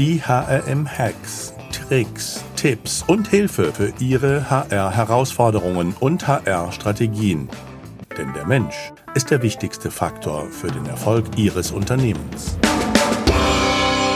Die HRM-Hacks, Tricks, Tipps und Hilfe für Ihre HR-Herausforderungen und HR-Strategien. Denn der Mensch ist der wichtigste Faktor für den Erfolg Ihres Unternehmens.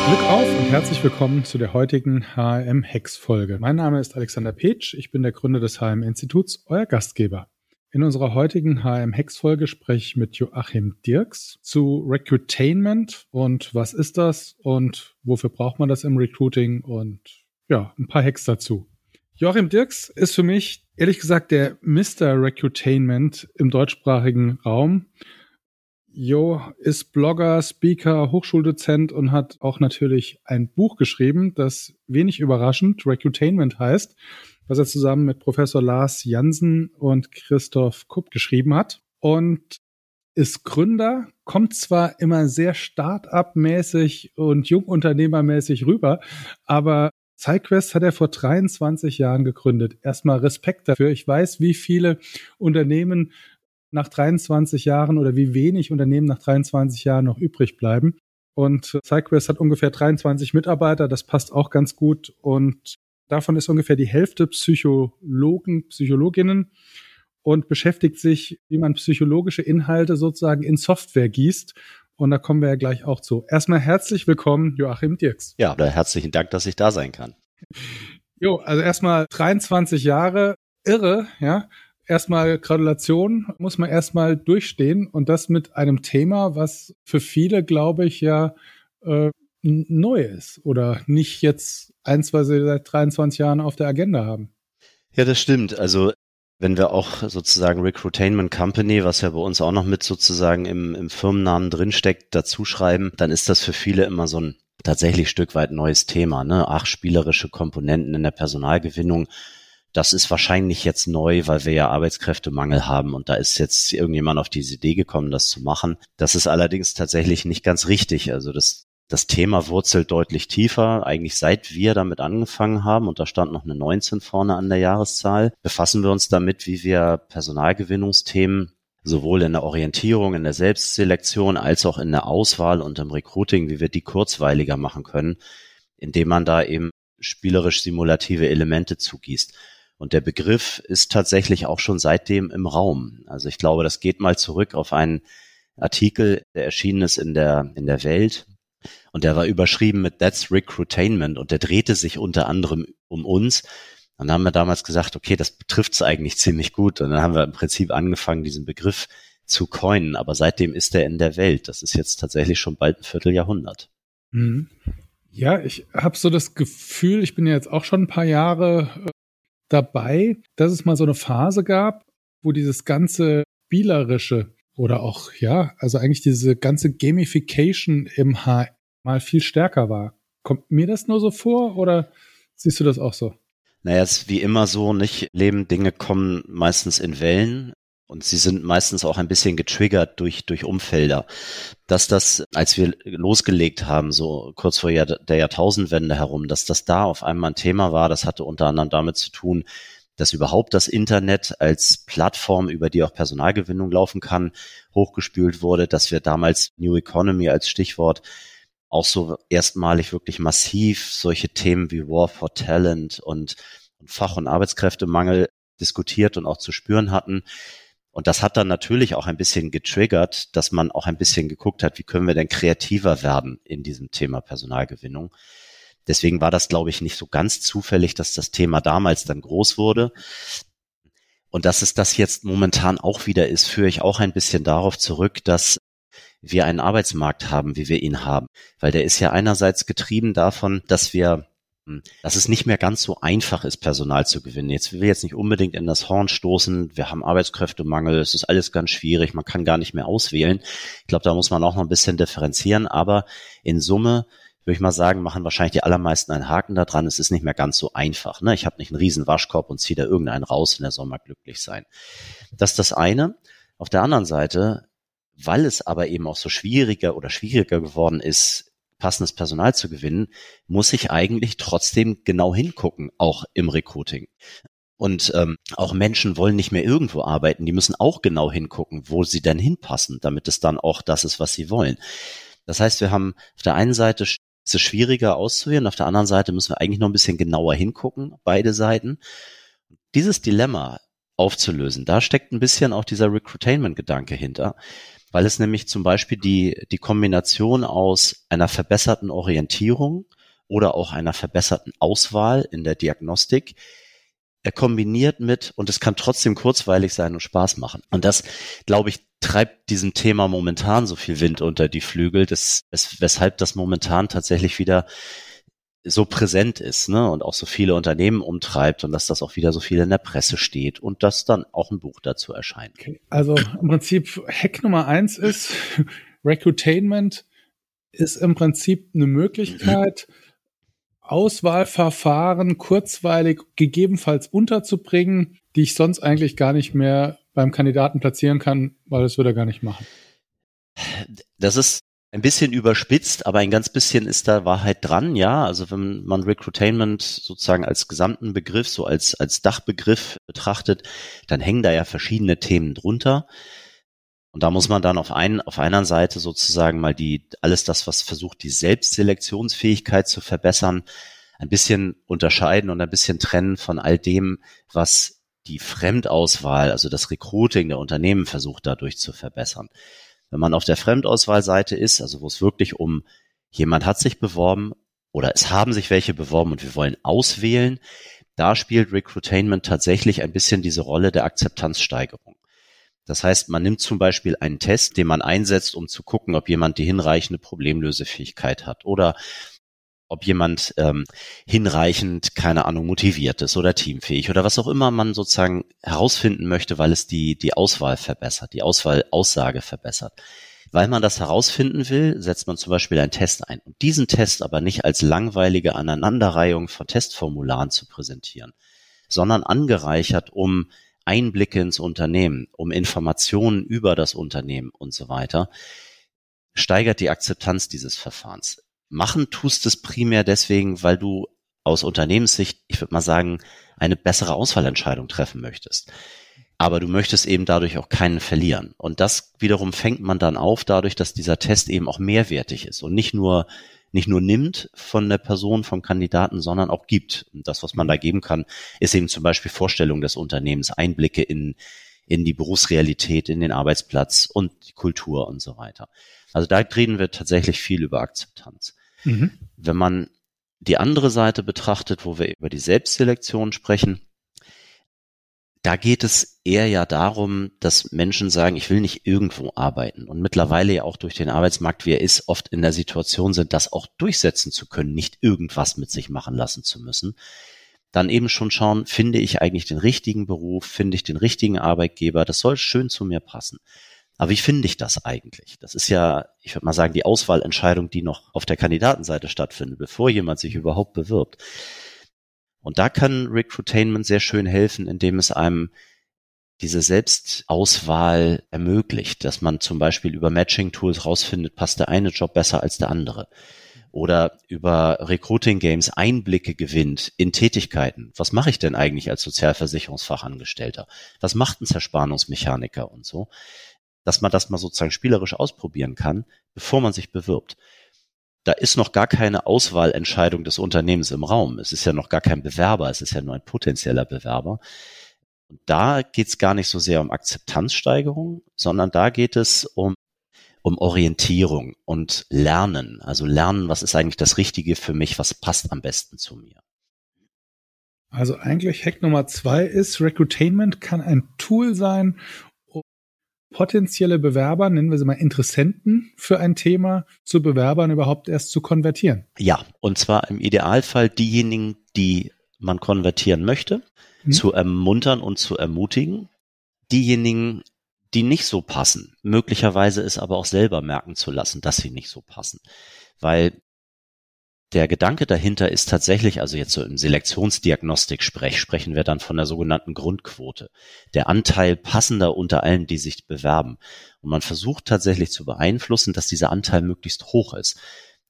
Glück auf und herzlich willkommen zu der heutigen HRM-Hacks-Folge. Mein Name ist Alexander Petsch, ich bin der Gründer des HRM-Instituts, euer Gastgeber. In unserer heutigen HM-Hex-Folge spreche ich mit Joachim Dirks zu Recruitainment und was ist das und wofür braucht man das im Recruiting und ja, ein paar Hacks dazu. Joachim Dirks ist für mich ehrlich gesagt der Mr. Recruitainment im deutschsprachigen Raum. Jo ist Blogger, Speaker, Hochschuldozent und hat auch natürlich ein Buch geschrieben, das wenig überraschend Recruitainment heißt was er zusammen mit Professor Lars Jansen und Christoph Kupp geschrieben hat. Und ist Gründer, kommt zwar immer sehr Start-up-mäßig und Jungunternehmermäßig rüber, aber SideQuest hat er vor 23 Jahren gegründet. Erstmal Respekt dafür. Ich weiß, wie viele Unternehmen nach 23 Jahren oder wie wenig Unternehmen nach 23 Jahren noch übrig bleiben. Und SideQuest hat ungefähr 23 Mitarbeiter, das passt auch ganz gut. Und Davon ist ungefähr die Hälfte Psychologen, Psychologinnen und beschäftigt sich, wie man psychologische Inhalte sozusagen in Software gießt. Und da kommen wir ja gleich auch zu. Erstmal herzlich willkommen, Joachim Dirks. Ja, oder herzlichen Dank, dass ich da sein kann. Jo, also erstmal 23 Jahre, irre, ja. Erstmal Gratulation, muss man erstmal durchstehen und das mit einem Thema, was für viele, glaube ich, ja äh, neu ist oder nicht jetzt eins, was sie seit 23 Jahren auf der Agenda haben. Ja, das stimmt. Also wenn wir auch sozusagen Recruitainment Company, was ja bei uns auch noch mit sozusagen im, im Firmennamen drinsteckt, dazu schreiben, dann ist das für viele immer so ein tatsächlich Stück weit neues Thema. Ne? Ach, spielerische Komponenten in der Personalgewinnung. Das ist wahrscheinlich jetzt neu, weil wir ja Arbeitskräftemangel haben und da ist jetzt irgendjemand auf diese Idee gekommen, das zu machen. Das ist allerdings tatsächlich nicht ganz richtig. Also das das Thema wurzelt deutlich tiefer. Eigentlich seit wir damit angefangen haben, und da stand noch eine 19 vorne an der Jahreszahl, befassen wir uns damit, wie wir Personalgewinnungsthemen sowohl in der Orientierung, in der Selbstselektion als auch in der Auswahl und im Recruiting, wie wir die kurzweiliger machen können, indem man da eben spielerisch simulative Elemente zugießt. Und der Begriff ist tatsächlich auch schon seitdem im Raum. Also ich glaube, das geht mal zurück auf einen Artikel, der erschienen ist in der, in der Welt und der war überschrieben mit That's Recruitainment und der drehte sich unter anderem um uns. Und dann haben wir damals gesagt, okay, das betrifft es eigentlich ziemlich gut. Und dann haben wir im Prinzip angefangen, diesen Begriff zu coinen. Aber seitdem ist er in der Welt. Das ist jetzt tatsächlich schon bald ein Vierteljahrhundert. Mhm. Ja, ich habe so das Gefühl, ich bin ja jetzt auch schon ein paar Jahre äh, dabei, dass es mal so eine Phase gab, wo dieses ganze spielerische oder auch, ja, also eigentlich diese ganze Gamification im HR mal viel stärker war. Kommt mir das nur so vor oder siehst du das auch so? Naja, es ist wie immer so, nicht? Leben, Dinge kommen meistens in Wellen und sie sind meistens auch ein bisschen getriggert durch, durch Umfelder. Dass das, als wir losgelegt haben, so kurz vor der Jahrtausendwende herum, dass das da auf einmal ein Thema war, das hatte unter anderem damit zu tun, dass überhaupt das Internet als Plattform, über die auch Personalgewinnung laufen kann, hochgespült wurde, dass wir damals New Economy als Stichwort auch so erstmalig wirklich massiv solche Themen wie War for Talent und, Fach- und Arbeitskräftemangel diskutiert und auch zu spüren hatten. Und das hat dann natürlich auch ein bisschen getriggert, dass man auch ein bisschen geguckt hat, wie können wir denn kreativer werden in diesem Thema Personalgewinnung. Deswegen war das, glaube ich, nicht so ganz zufällig, dass das Thema damals dann groß wurde. Und dass es das jetzt momentan auch wieder ist, führe ich auch ein bisschen darauf zurück, dass wir einen Arbeitsmarkt haben, wie wir ihn haben. Weil der ist ja einerseits getrieben davon, dass wir hm, dass es nicht mehr ganz so einfach ist, Personal zu gewinnen. Jetzt will ich jetzt nicht unbedingt in das Horn stoßen. Wir haben Arbeitskräftemangel. Es ist alles ganz schwierig. Man kann gar nicht mehr auswählen. Ich glaube, da muss man auch noch ein bisschen differenzieren. Aber in Summe würde ich mal sagen, machen wahrscheinlich die allermeisten einen Haken da dran. Es ist nicht mehr ganz so einfach. Ne? Ich habe nicht einen riesen Waschkorb und ziehe da irgendeinen raus und der soll mal glücklich sein. Das ist das eine. Auf der anderen Seite, weil es aber eben auch so schwieriger oder schwieriger geworden ist, passendes Personal zu gewinnen, muss ich eigentlich trotzdem genau hingucken, auch im Recruiting. Und ähm, auch Menschen wollen nicht mehr irgendwo arbeiten, die müssen auch genau hingucken, wo sie denn hinpassen, damit es dann auch das ist, was sie wollen. Das heißt, wir haben auf der einen Seite ist es schwieriger auszuwählen. Auf der anderen Seite müssen wir eigentlich noch ein bisschen genauer hingucken, beide Seiten. Dieses Dilemma aufzulösen, da steckt ein bisschen auch dieser Recruitainment-Gedanke hinter, weil es nämlich zum Beispiel die, die Kombination aus einer verbesserten Orientierung oder auch einer verbesserten Auswahl in der Diagnostik er kombiniert mit und es kann trotzdem kurzweilig sein und Spaß machen. Und das, glaube ich, treibt diesem Thema momentan so viel Wind unter die Flügel, das, es, weshalb das momentan tatsächlich wieder so präsent ist ne, und auch so viele Unternehmen umtreibt und dass das auch wieder so viel in der Presse steht und dass dann auch ein Buch dazu erscheint. Okay. Also im Prinzip Hack Nummer eins ist Recruitainment ist im Prinzip eine Möglichkeit, Auswahlverfahren kurzweilig gegebenenfalls unterzubringen, die ich sonst eigentlich gar nicht mehr beim Kandidaten platzieren kann, weil das würde er gar nicht machen. Das ist ein bisschen überspitzt, aber ein ganz bisschen ist da Wahrheit dran, ja. Also wenn man Recruitainment sozusagen als gesamten Begriff, so als, als Dachbegriff betrachtet, dann hängen da ja verschiedene Themen drunter. Und da muss man dann auf, einen, auf einer Seite sozusagen mal die, alles das, was versucht, die Selbstselektionsfähigkeit zu verbessern, ein bisschen unterscheiden und ein bisschen trennen von all dem, was die Fremdauswahl, also das Recruiting der Unternehmen versucht dadurch zu verbessern. Wenn man auf der Fremdauswahlseite ist, also wo es wirklich um jemand hat sich beworben oder es haben sich welche beworben und wir wollen auswählen, da spielt Recruitainment tatsächlich ein bisschen diese Rolle der Akzeptanzsteigerung. Das heißt, man nimmt zum Beispiel einen Test, den man einsetzt, um zu gucken, ob jemand die hinreichende Problemlösefähigkeit hat oder ob jemand ähm, hinreichend, keine Ahnung, motiviert ist oder teamfähig oder was auch immer man sozusagen herausfinden möchte, weil es die, die Auswahl verbessert, die Auswahlaussage verbessert. Weil man das herausfinden will, setzt man zum Beispiel einen Test ein. Und diesen Test aber nicht als langweilige Aneinanderreihung von Testformularen zu präsentieren, sondern angereichert um Einblicke ins Unternehmen, um Informationen über das Unternehmen und so weiter, steigert die Akzeptanz dieses Verfahrens machen tust es primär deswegen, weil du aus Unternehmenssicht, ich würde mal sagen, eine bessere Auswahlentscheidung treffen möchtest. Aber du möchtest eben dadurch auch keinen verlieren. Und das wiederum fängt man dann auf dadurch, dass dieser Test eben auch mehrwertig ist und nicht nur, nicht nur nimmt von der Person, vom Kandidaten, sondern auch gibt. Und das, was man da geben kann, ist eben zum Beispiel Vorstellung des Unternehmens, Einblicke in, in die Berufsrealität, in den Arbeitsplatz und die Kultur und so weiter. Also da reden wir tatsächlich viel über Akzeptanz. Mhm. Wenn man die andere Seite betrachtet, wo wir über die Selbstselektion sprechen, da geht es eher ja darum, dass Menschen sagen, ich will nicht irgendwo arbeiten und mittlerweile ja auch durch den Arbeitsmarkt, wie er ist, oft in der Situation sind, das auch durchsetzen zu können, nicht irgendwas mit sich machen lassen zu müssen. Dann eben schon schauen, finde ich eigentlich den richtigen Beruf, finde ich den richtigen Arbeitgeber, das soll schön zu mir passen. Aber wie finde ich das eigentlich? Das ist ja, ich würde mal sagen, die Auswahlentscheidung, die noch auf der Kandidatenseite stattfindet, bevor jemand sich überhaupt bewirbt. Und da kann Recruitainment sehr schön helfen, indem es einem diese Selbstauswahl ermöglicht, dass man zum Beispiel über Matching-Tools rausfindet, passt der eine Job besser als der andere. Oder über Recruiting-Games Einblicke gewinnt in Tätigkeiten. Was mache ich denn eigentlich als Sozialversicherungsfachangestellter? Was macht ein Zerspannungsmechaniker und so? dass man das mal sozusagen spielerisch ausprobieren kann, bevor man sich bewirbt. Da ist noch gar keine Auswahlentscheidung des Unternehmens im Raum. Es ist ja noch gar kein Bewerber, es ist ja nur ein potenzieller Bewerber. Und da geht es gar nicht so sehr um Akzeptanzsteigerung, sondern da geht es um, um Orientierung und Lernen. Also lernen, was ist eigentlich das Richtige für mich, was passt am besten zu mir. Also eigentlich Hack Nummer zwei ist, Recruitainment kann ein Tool sein, potenzielle Bewerber, nennen wir sie mal Interessenten für ein Thema, zu Bewerbern überhaupt erst zu konvertieren. Ja, und zwar im Idealfall diejenigen, die man konvertieren möchte, hm. zu ermuntern und zu ermutigen. Diejenigen, die nicht so passen, möglicherweise es aber auch selber merken zu lassen, dass sie nicht so passen. Weil der Gedanke dahinter ist tatsächlich, also jetzt so im Selektionsdiagnostik-Sprech sprechen wir dann von der sogenannten Grundquote. Der Anteil passender unter allen, die sich bewerben. Und man versucht tatsächlich zu beeinflussen, dass dieser Anteil möglichst hoch ist.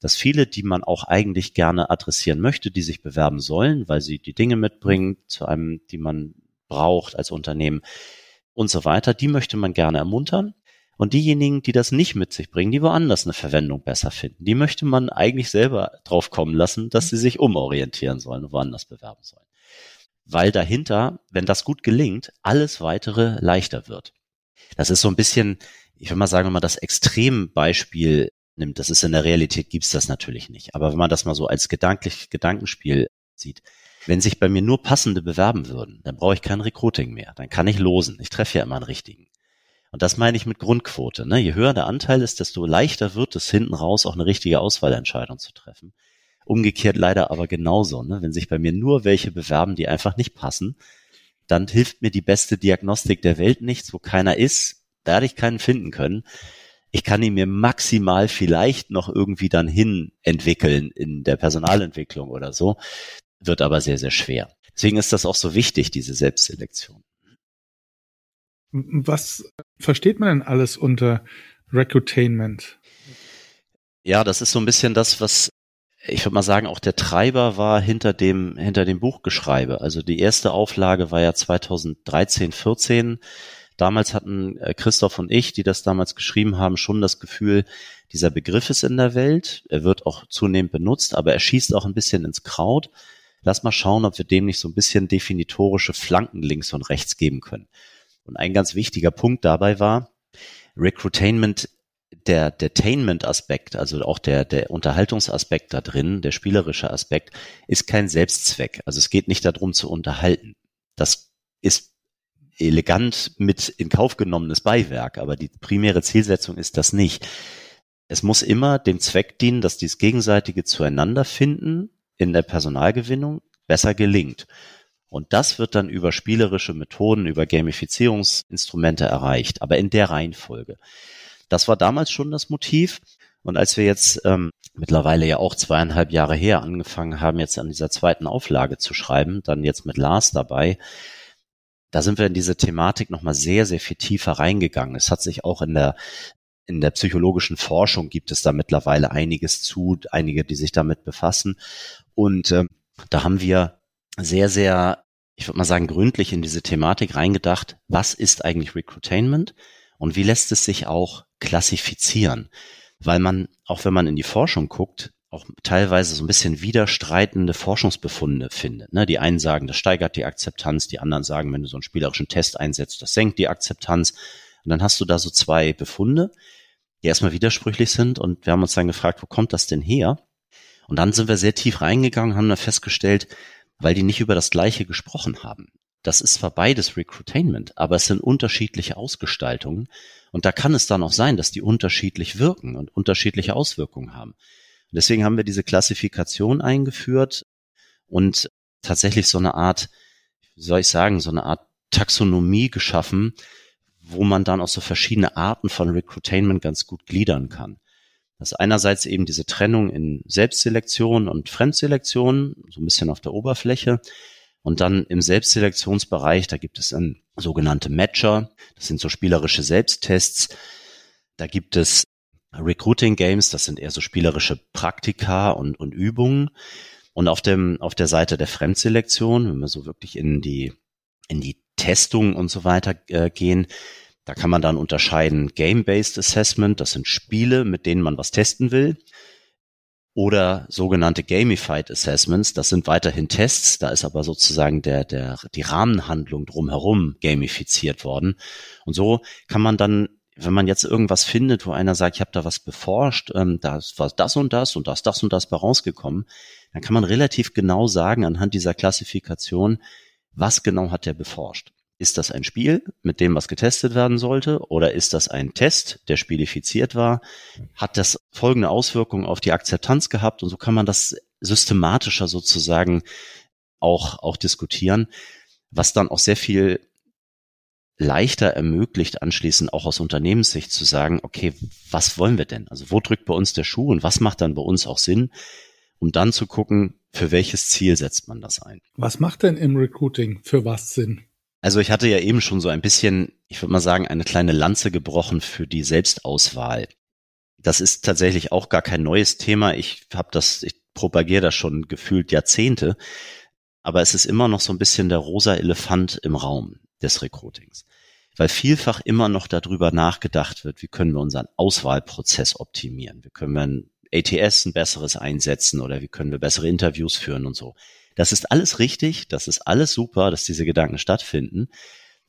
Dass viele, die man auch eigentlich gerne adressieren möchte, die sich bewerben sollen, weil sie die Dinge mitbringen zu einem, die man braucht als Unternehmen und so weiter, die möchte man gerne ermuntern. Und diejenigen, die das nicht mit sich bringen, die woanders eine Verwendung besser finden, die möchte man eigentlich selber drauf kommen lassen, dass sie sich umorientieren sollen und woanders bewerben sollen. Weil dahinter, wenn das gut gelingt, alles weitere leichter wird. Das ist so ein bisschen, ich will mal sagen, wenn man das Extrembeispiel nimmt, das ist in der Realität gibt's das natürlich nicht. Aber wenn man das mal so als gedanklich Gedankenspiel sieht, wenn sich bei mir nur passende bewerben würden, dann brauche ich kein Recruiting mehr. Dann kann ich losen. Ich treffe ja immer einen richtigen. Und das meine ich mit Grundquote. Ne? Je höher der Anteil ist, desto leichter wird es hinten raus auch eine richtige Auswahlentscheidung zu treffen. Umgekehrt leider aber genauso. Ne? Wenn sich bei mir nur welche bewerben, die einfach nicht passen, dann hilft mir die beste Diagnostik der Welt nichts, wo keiner ist. Da werde ich keinen finden können. Ich kann ihn mir maximal vielleicht noch irgendwie dann hin entwickeln in der Personalentwicklung oder so, wird aber sehr, sehr schwer. Deswegen ist das auch so wichtig, diese Selbstselektion. Was versteht man denn alles unter Recruitainment? Ja, das ist so ein bisschen das, was ich würde mal sagen, auch der Treiber war hinter dem, hinter dem Buchgeschreibe. Also die erste Auflage war ja 2013, 14. Damals hatten äh, Christoph und ich, die das damals geschrieben haben, schon das Gefühl, dieser Begriff ist in der Welt. Er wird auch zunehmend benutzt, aber er schießt auch ein bisschen ins Kraut. Lass mal schauen, ob wir dem nicht so ein bisschen definitorische Flanken links und rechts geben können. Und ein ganz wichtiger Punkt dabei war, Recruitainment, der, der Tainment-Aspekt, also auch der, der Unterhaltungsaspekt da drin, der spielerische Aspekt, ist kein Selbstzweck. Also es geht nicht darum zu unterhalten. Das ist elegant mit in Kauf genommenes Beiwerk, aber die primäre Zielsetzung ist das nicht. Es muss immer dem Zweck dienen, dass dies gegenseitige zueinander finden in der Personalgewinnung besser gelingt. Und das wird dann über spielerische Methoden, über Gamifizierungsinstrumente erreicht, aber in der Reihenfolge. Das war damals schon das Motiv. Und als wir jetzt ähm, mittlerweile ja auch zweieinhalb Jahre her angefangen haben, jetzt an dieser zweiten Auflage zu schreiben, dann jetzt mit Lars dabei, da sind wir in diese Thematik nochmal sehr, sehr viel tiefer reingegangen. Es hat sich auch in der in der psychologischen Forschung gibt es da mittlerweile einiges zu, einige, die sich damit befassen. Und äh, da haben wir sehr, sehr ich würde mal sagen, gründlich in diese Thematik reingedacht, was ist eigentlich Recruitainment und wie lässt es sich auch klassifizieren? Weil man, auch wenn man in die Forschung guckt, auch teilweise so ein bisschen widerstreitende Forschungsbefunde findet. Ne? Die einen sagen, das steigert die Akzeptanz, die anderen sagen, wenn du so einen spielerischen Test einsetzt, das senkt die Akzeptanz. Und dann hast du da so zwei Befunde, die erstmal widersprüchlich sind und wir haben uns dann gefragt, wo kommt das denn her? Und dann sind wir sehr tief reingegangen, haben dann festgestellt, weil die nicht über das Gleiche gesprochen haben. Das ist zwar beides Recruitainment, aber es sind unterschiedliche Ausgestaltungen. Und da kann es dann auch sein, dass die unterschiedlich wirken und unterschiedliche Auswirkungen haben. Und deswegen haben wir diese Klassifikation eingeführt und tatsächlich so eine Art, wie soll ich sagen, so eine Art Taxonomie geschaffen, wo man dann auch so verschiedene Arten von Recruitainment ganz gut gliedern kann. Das ist einerseits eben diese Trennung in Selbstselektion und Fremdselektion, so ein bisschen auf der Oberfläche. Und dann im Selbstselektionsbereich, da gibt es dann sogenannte Matcher. Das sind so spielerische Selbsttests. Da gibt es Recruiting Games, das sind eher so spielerische Praktika und, und Übungen. Und auf dem, auf der Seite der Fremdselektion, wenn wir so wirklich in die, in die Testung und so weiter äh, gehen, da kann man dann unterscheiden Game-Based Assessment, das sind Spiele, mit denen man was testen will. Oder sogenannte Gamified Assessments, das sind weiterhin Tests, da ist aber sozusagen der, der, die Rahmenhandlung drumherum gamifiziert worden. Und so kann man dann wenn man jetzt irgendwas findet, wo einer sagt, ich habe da was beforscht, ähm, da war das und das und das, das und das bei rausgekommen, dann kann man relativ genau sagen anhand dieser Klassifikation, was genau hat der beforscht. Ist das ein Spiel, mit dem was getestet werden sollte, oder ist das ein Test, der spielifiziert war? Hat das folgende Auswirkungen auf die Akzeptanz gehabt? Und so kann man das systematischer sozusagen auch, auch diskutieren, was dann auch sehr viel leichter ermöglicht, anschließend auch aus Unternehmenssicht zu sagen, okay, was wollen wir denn? Also wo drückt bei uns der Schuh und was macht dann bei uns auch Sinn, um dann zu gucken, für welches Ziel setzt man das ein? Was macht denn im Recruiting für was Sinn? Also ich hatte ja eben schon so ein bisschen, ich würde mal sagen, eine kleine Lanze gebrochen für die Selbstauswahl. Das ist tatsächlich auch gar kein neues Thema. Ich habe das, ich propagiere das schon gefühlt Jahrzehnte, aber es ist immer noch so ein bisschen der rosa Elefant im Raum des Recruitings. weil vielfach immer noch darüber nachgedacht wird, wie können wir unseren Auswahlprozess optimieren, wie können wir ein ATS ein besseres einsetzen oder wie können wir bessere Interviews führen und so. Das ist alles richtig, das ist alles super, dass diese Gedanken stattfinden,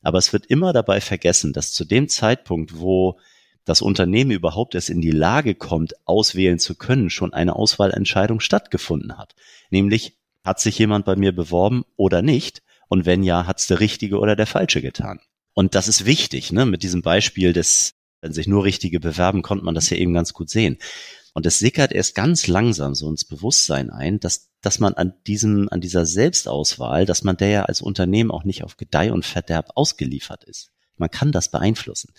aber es wird immer dabei vergessen, dass zu dem Zeitpunkt, wo das Unternehmen überhaupt erst in die Lage kommt, auswählen zu können, schon eine Auswahlentscheidung stattgefunden hat. Nämlich, hat sich jemand bei mir beworben oder nicht? Und wenn ja, hat es der Richtige oder der Falsche getan? Und das ist wichtig, ne? Mit diesem Beispiel des, wenn sich nur Richtige bewerben, konnte man das ja eben ganz gut sehen. Und es sickert erst ganz langsam so ins Bewusstsein ein, dass, dass man an diesem, an dieser Selbstauswahl, dass man der ja als Unternehmen auch nicht auf Gedeih und Verderb ausgeliefert ist. Man kann das beeinflussen.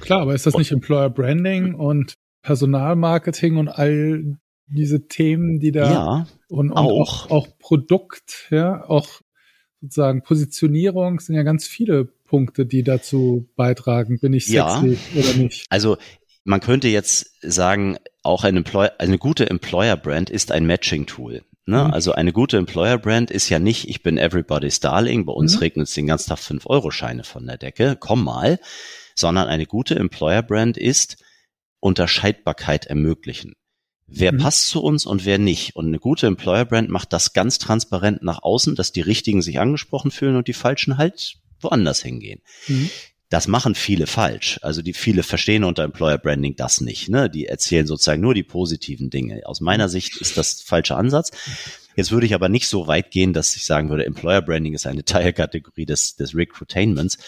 Klar, aber ist das nicht Employer Branding und Personalmarketing und all diese Themen, die da ja, und, und auch. auch. auch Produkt, ja, auch sozusagen Positionierung sind ja ganz viele Punkte, die dazu beitragen, bin ich Ja. sexy oder nicht. Also man könnte jetzt sagen, auch ein Employer, eine gute Employer-Brand ist ein Matching-Tool. Ne? Mhm. Also eine gute Employer-Brand ist ja nicht, ich bin everybody's darling, bei uns Mhm. regnet es den ganzen Tag 5-Euro-Scheine von der Decke, komm mal, sondern eine gute Employer-Brand ist Unterscheidbarkeit ermöglichen. Wer Mhm. passt zu uns und wer nicht. Und eine gute Employer-Brand macht das ganz transparent nach außen, dass die Richtigen sich angesprochen fühlen und die Falschen halt woanders hingehen. Mhm. Das machen viele falsch. Also die viele verstehen unter Employer Branding das nicht. Ne? Die erzählen sozusagen nur die positiven Dinge. Aus meiner Sicht ist das falscher Ansatz. Jetzt würde ich aber nicht so weit gehen, dass ich sagen würde, Employer Branding ist eine Teilkategorie des, des Recruitainments.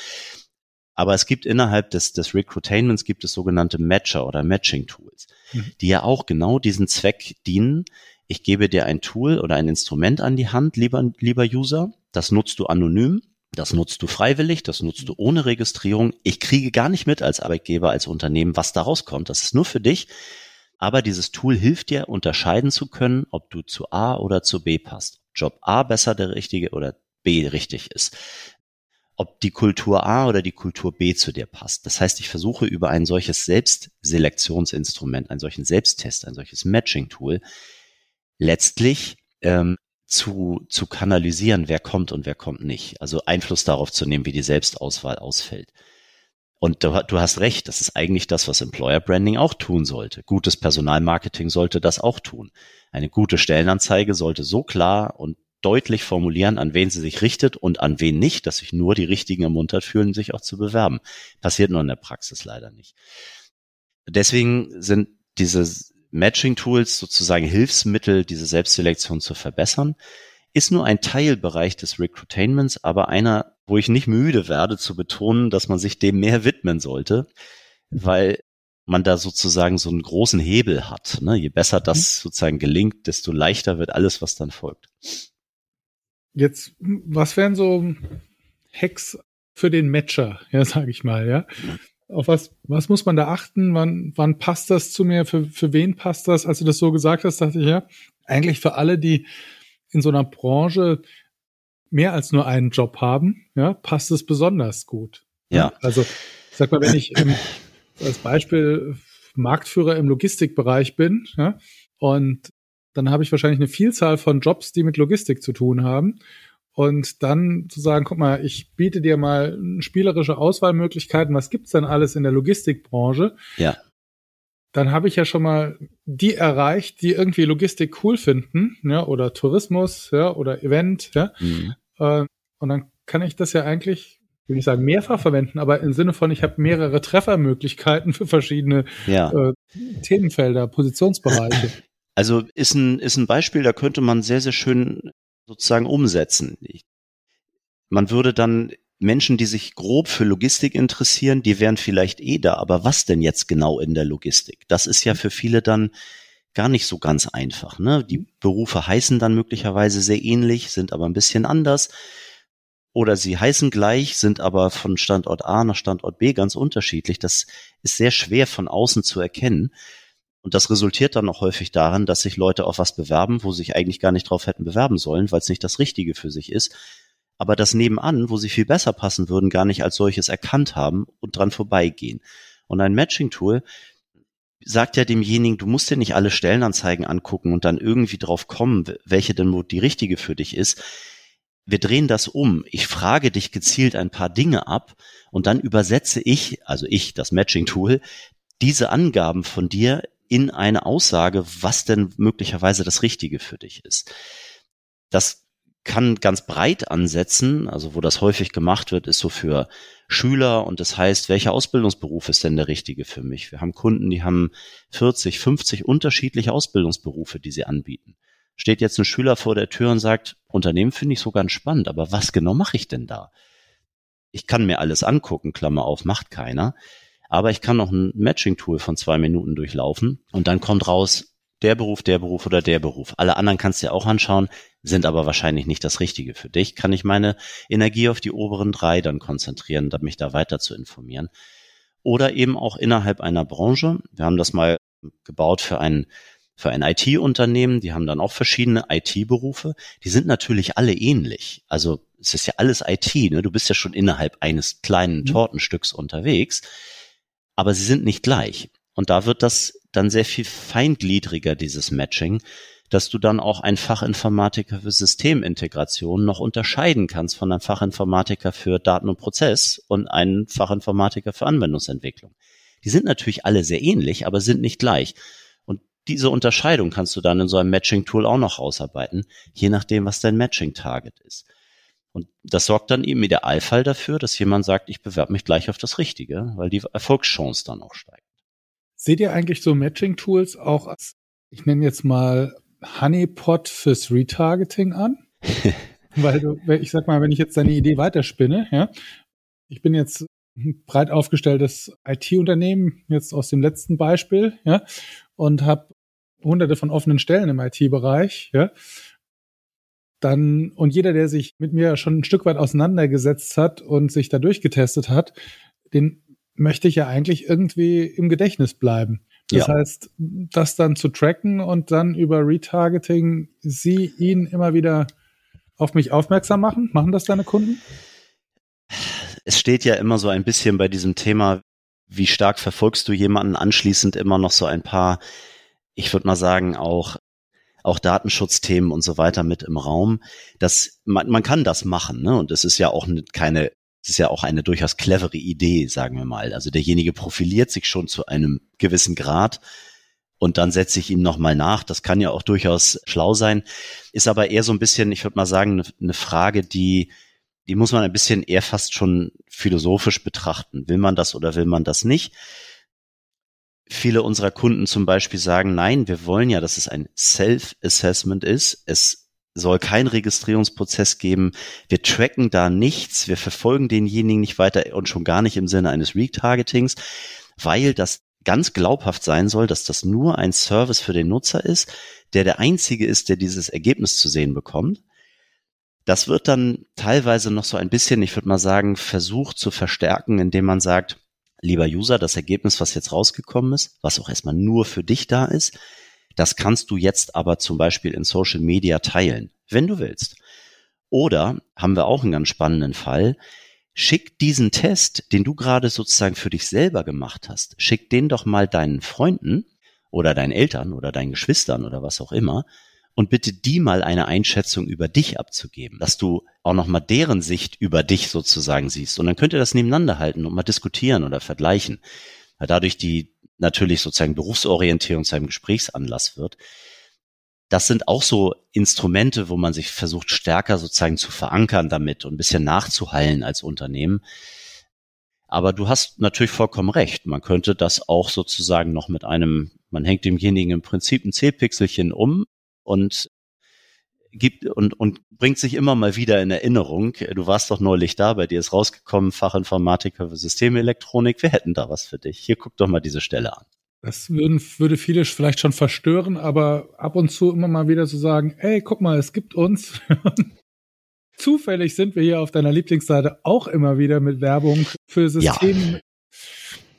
Aber es gibt innerhalb des, des Recruitainments gibt es sogenannte Matcher oder Matching Tools, Mhm. die ja auch genau diesen Zweck dienen. Ich gebe dir ein Tool oder ein Instrument an die Hand, lieber, lieber User. Das nutzt du anonym. Das nutzt du freiwillig, das nutzt du ohne Registrierung. Ich kriege gar nicht mit als Arbeitgeber, als Unternehmen, was da rauskommt. Das ist nur für dich. Aber dieses Tool hilft dir, unterscheiden zu können, ob du zu A oder zu B passt. Job A besser der richtige oder B richtig ist. Ob die Kultur A oder die Kultur B zu dir passt. Das heißt, ich versuche über ein solches Selbstselektionsinstrument, einen solchen Selbsttest, ein solches Matching-Tool, letztlich ähm, zu, zu kanalisieren, wer kommt und wer kommt nicht. Also Einfluss darauf zu nehmen, wie die Selbstauswahl ausfällt. Und du, du hast recht, das ist eigentlich das, was Employer Branding auch tun sollte. Gutes Personalmarketing sollte das auch tun. Eine gute Stellenanzeige sollte so klar und deutlich formulieren, an wen sie sich richtet und an wen nicht, dass sich nur die Richtigen ermuntert fühlen, sich auch zu bewerben. Passiert nur in der Praxis leider nicht. Deswegen sind diese Matching-Tools sozusagen Hilfsmittel, diese Selbstselektion zu verbessern. Ist nur ein Teilbereich des Recruitainments, aber einer, wo ich nicht müde werde zu betonen, dass man sich dem mehr widmen sollte, weil man da sozusagen so einen großen Hebel hat. Ne? Je besser das sozusagen gelingt, desto leichter wird alles, was dann folgt. Jetzt, was wären so Hacks für den Matcher, ja, sage ich mal, ja? Auf was, was muss man da achten? Wann, wann passt das zu mir? Für, für wen passt das? Als du das so gesagt hast, dachte ich, ja, eigentlich für alle, die in so einer Branche mehr als nur einen Job haben, ja, passt es besonders gut. Ja. Also, sag mal, wenn ich im, als Beispiel Marktführer im Logistikbereich bin, ja, und dann habe ich wahrscheinlich eine Vielzahl von Jobs, die mit Logistik zu tun haben. Und dann zu sagen, guck mal, ich biete dir mal spielerische Auswahlmöglichkeiten, was gibt's denn alles in der Logistikbranche? Ja. Dann habe ich ja schon mal die erreicht, die irgendwie Logistik cool finden, ja, oder Tourismus, ja, oder Event, ja. Mhm. Äh, und dann kann ich das ja eigentlich, will ich sagen, mehrfach verwenden, aber im Sinne von, ich habe mehrere Treffermöglichkeiten für verschiedene Ja. äh, Themenfelder, Positionsbereiche. Also ist ein, ist ein Beispiel, da könnte man sehr, sehr schön sozusagen umsetzen. Man würde dann Menschen, die sich grob für Logistik interessieren, die wären vielleicht eh da, aber was denn jetzt genau in der Logistik? Das ist ja für viele dann gar nicht so ganz einfach. Ne? Die Berufe heißen dann möglicherweise sehr ähnlich, sind aber ein bisschen anders. Oder sie heißen gleich, sind aber von Standort A nach Standort B ganz unterschiedlich. Das ist sehr schwer von außen zu erkennen. Und das resultiert dann auch häufig darin, dass sich Leute auf was bewerben, wo sie sich eigentlich gar nicht drauf hätten bewerben sollen, weil es nicht das Richtige für sich ist. Aber das nebenan, wo sie viel besser passen würden, gar nicht als solches erkannt haben und dran vorbeigehen. Und ein Matching-Tool sagt ja demjenigen, du musst dir nicht alle Stellenanzeigen angucken und dann irgendwie drauf kommen, welche denn die richtige für dich ist. wir drehen das um. Ich frage dich gezielt ein paar Dinge ab und dann übersetze ich, also ich, das Matching-Tool, diese Angaben von dir in eine Aussage, was denn möglicherweise das Richtige für dich ist. Das kann ganz breit ansetzen, also wo das häufig gemacht wird, ist so für Schüler und das heißt, welcher Ausbildungsberuf ist denn der richtige für mich? Wir haben Kunden, die haben 40, 50 unterschiedliche Ausbildungsberufe, die sie anbieten. Steht jetzt ein Schüler vor der Tür und sagt, Unternehmen finde ich so ganz spannend, aber was genau mache ich denn da? Ich kann mir alles angucken, Klammer auf, macht keiner. Aber ich kann noch ein Matching-Tool von zwei Minuten durchlaufen und dann kommt raus, der Beruf, der Beruf oder der Beruf. Alle anderen kannst du dir auch anschauen, sind aber wahrscheinlich nicht das Richtige für dich. Kann ich meine Energie auf die oberen drei dann konzentrieren, um mich da weiter zu informieren. Oder eben auch innerhalb einer Branche. Wir haben das mal gebaut für ein, für ein IT-Unternehmen. Die haben dann auch verschiedene IT-Berufe. Die sind natürlich alle ähnlich. Also es ist ja alles IT. Ne? Du bist ja schon innerhalb eines kleinen mhm. Tortenstücks unterwegs. Aber sie sind nicht gleich. Und da wird das dann sehr viel feingliedriger, dieses Matching, dass du dann auch ein Fachinformatiker für Systemintegration noch unterscheiden kannst von einem Fachinformatiker für Daten und Prozess und einem Fachinformatiker für Anwendungsentwicklung. Die sind natürlich alle sehr ähnlich, aber sind nicht gleich. Und diese Unterscheidung kannst du dann in so einem Matching-Tool auch noch ausarbeiten, je nachdem, was dein Matching-Target ist. Und das sorgt dann im Idealfall dafür, dass jemand sagt, ich bewerbe mich gleich auf das Richtige, weil die Erfolgschance dann auch steigt. Seht ihr eigentlich so Matching-Tools auch als, ich nenne jetzt mal Honeypot fürs Retargeting an? Weil du, ich sag mal, wenn ich jetzt deine Idee weiterspinne, ja, ich bin jetzt ein breit aufgestelltes IT-Unternehmen, jetzt aus dem letzten Beispiel, ja, und habe hunderte von offenen Stellen im IT-Bereich, ja, dann, und jeder, der sich mit mir schon ein Stück weit auseinandergesetzt hat und sich da durchgetestet hat, den möchte ich ja eigentlich irgendwie im Gedächtnis bleiben. Das ja. heißt, das dann zu tracken und dann über Retargeting sie ihn immer wieder auf mich aufmerksam machen? Machen das deine Kunden? Es steht ja immer so ein bisschen bei diesem Thema, wie stark verfolgst du jemanden anschließend immer noch so ein paar, ich würde mal sagen, auch auch Datenschutzthemen und so weiter mit im Raum. Das, man, man kann das machen, ne? Und es ist ja auch keine es ist ja auch eine durchaus clevere Idee, sagen wir mal. Also derjenige profiliert sich schon zu einem gewissen Grad und dann setze ich ihm nochmal nach. Das kann ja auch durchaus schlau sein. Ist aber eher so ein bisschen, ich würde mal sagen, eine Frage, die, die muss man ein bisschen eher fast schon philosophisch betrachten. Will man das oder will man das nicht? Viele unserer Kunden zum Beispiel sagen, nein, wir wollen ja, dass es ein Self-Assessment ist. Es soll kein Registrierungsprozess geben. Wir tracken da nichts. Wir verfolgen denjenigen nicht weiter und schon gar nicht im Sinne eines Retargetings, weil das ganz glaubhaft sein soll, dass das nur ein Service für den Nutzer ist, der der einzige ist, der dieses Ergebnis zu sehen bekommt. Das wird dann teilweise noch so ein bisschen, ich würde mal sagen, versucht zu verstärken, indem man sagt, lieber User, das Ergebnis, was jetzt rausgekommen ist, was auch erstmal nur für dich da ist, das kannst du jetzt aber zum Beispiel in Social Media teilen, wenn du willst. Oder haben wir auch einen ganz spannenden Fall. Schick diesen Test, den du gerade sozusagen für dich selber gemacht hast, schick den doch mal deinen Freunden oder deinen Eltern oder deinen Geschwistern oder was auch immer und bitte die mal eine Einschätzung über dich abzugeben, dass du auch noch mal deren Sicht über dich sozusagen siehst. Und dann könnt ihr das nebeneinander halten und mal diskutieren oder vergleichen. Weil dadurch die natürlich sozusagen Berufsorientierung zu einem Gesprächsanlass wird. Das sind auch so Instrumente, wo man sich versucht, stärker sozusagen zu verankern damit und ein bisschen nachzuhallen als Unternehmen. Aber du hast natürlich vollkommen recht. Man könnte das auch sozusagen noch mit einem, man hängt demjenigen im Prinzip ein Zählpixelchen um und gibt und, und bringt sich immer mal wieder in Erinnerung. Du warst doch neulich da, bei dir ist rausgekommen, Fachinformatiker für Systemelektronik. Wir hätten da was für dich. Hier guck doch mal diese Stelle an. Das würden, würde viele vielleicht schon verstören, aber ab und zu immer mal wieder zu so sagen, ey, guck mal, es gibt uns. Zufällig sind wir hier auf deiner Lieblingsseite auch immer wieder mit Werbung für System,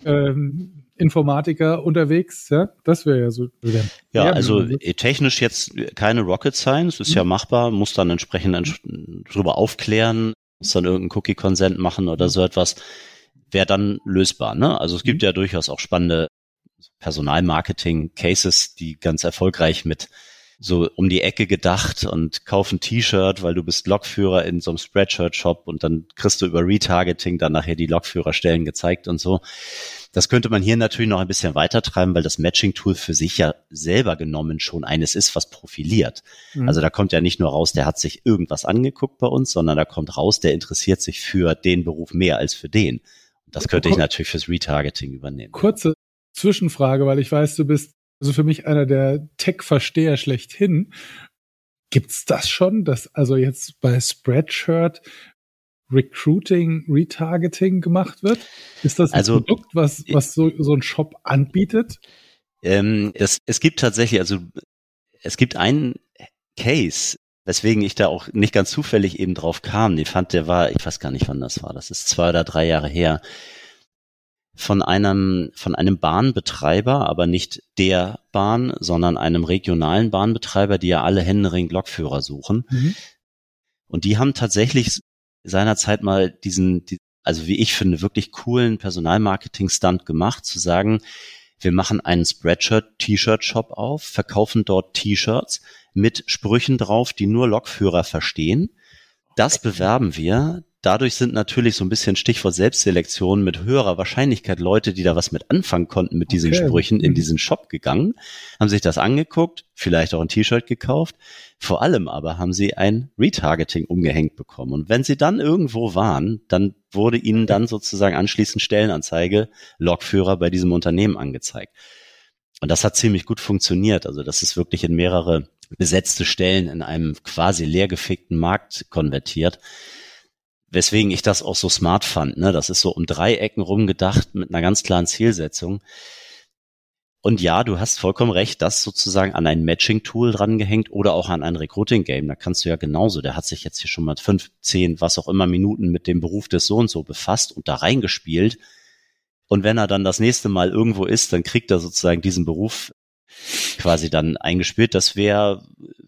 ja. ähm, Informatiker unterwegs, ja, das wäre ja so. Ja, also äh, technisch jetzt keine Rocket Science, ist mhm. ja machbar, muss dann entsprechend drüber aufklären, muss dann irgendein Cookie-Consent machen oder mhm. so etwas, wäre dann lösbar. Ne? Also es gibt mhm. ja durchaus auch spannende Personalmarketing-Cases, die ganz erfolgreich mit so um die Ecke gedacht und kauf ein T-Shirt, weil du bist Lokführer in so einem Spreadshirt-Shop und dann kriegst du über Retargeting dann nachher die Lokführerstellen gezeigt und so. Das könnte man hier natürlich noch ein bisschen weiter treiben, weil das Matching-Tool für sich ja selber genommen schon eines ist, was profiliert. Mhm. Also da kommt ja nicht nur raus, der hat sich irgendwas angeguckt bei uns, sondern da kommt raus, der interessiert sich für den Beruf mehr als für den. Das könnte ich natürlich fürs Retargeting übernehmen. Kurze Zwischenfrage, weil ich weiß, du bist also für mich einer der Tech-Versteher schlechthin. Gibt's das schon, dass also jetzt bei Spreadshirt Recruiting, Retargeting gemacht wird? Ist das ein also, Produkt, was, was so, so ein Shop anbietet? Ähm, es, es gibt tatsächlich, also es gibt einen Case, weswegen ich da auch nicht ganz zufällig eben drauf kam. Den fand, der war, ich weiß gar nicht, wann das war. Das ist zwei oder drei Jahre her von einem, von einem Bahnbetreiber, aber nicht der Bahn, sondern einem regionalen Bahnbetreiber, die ja alle Händering Lokführer suchen. Mhm. Und die haben tatsächlich seinerzeit mal diesen, also wie ich finde, wirklich coolen Personalmarketing-Stunt gemacht, zu sagen, wir machen einen Spreadshirt-T-Shirt-Shop auf, verkaufen dort T-Shirts mit Sprüchen drauf, die nur Lokführer verstehen. Das bewerben wir dadurch sind natürlich so ein bisschen Stichwort Selbstselektion mit höherer Wahrscheinlichkeit Leute, die da was mit anfangen konnten mit diesen okay. Sprüchen, in mhm. diesen Shop gegangen, haben sich das angeguckt, vielleicht auch ein T-Shirt gekauft. Vor allem aber haben sie ein Retargeting umgehängt bekommen. Und wenn sie dann irgendwo waren, dann wurde ihnen dann sozusagen anschließend Stellenanzeige Logführer bei diesem Unternehmen angezeigt. Und das hat ziemlich gut funktioniert. Also das ist wirklich in mehrere besetzte Stellen in einem quasi leergefickten Markt konvertiert weswegen ich das auch so smart fand. Ne? Das ist so um drei Ecken rumgedacht mit einer ganz klaren Zielsetzung. Und ja, du hast vollkommen recht, das sozusagen an ein Matching-Tool drangehängt oder auch an ein Recruiting-Game. Da kannst du ja genauso, der hat sich jetzt hier schon mal fünf, zehn, was auch immer Minuten mit dem Beruf des so und so befasst und da reingespielt. Und wenn er dann das nächste Mal irgendwo ist, dann kriegt er sozusagen diesen Beruf quasi dann eingespielt. Das wäre,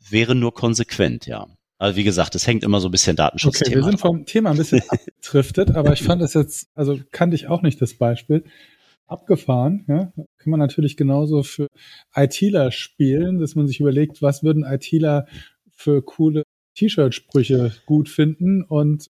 wäre nur konsequent, ja. Also wie gesagt, es hängt immer so ein bisschen Datenschutz. Okay, wir sind vom Thema ein bisschen abgetriftet, aber ich fand es jetzt, also kannte ich auch nicht das Beispiel. Abgefahren, ja, kann man natürlich genauso für ITler spielen, dass man sich überlegt, was würden ITler für coole T-Shirt-Sprüche gut finden und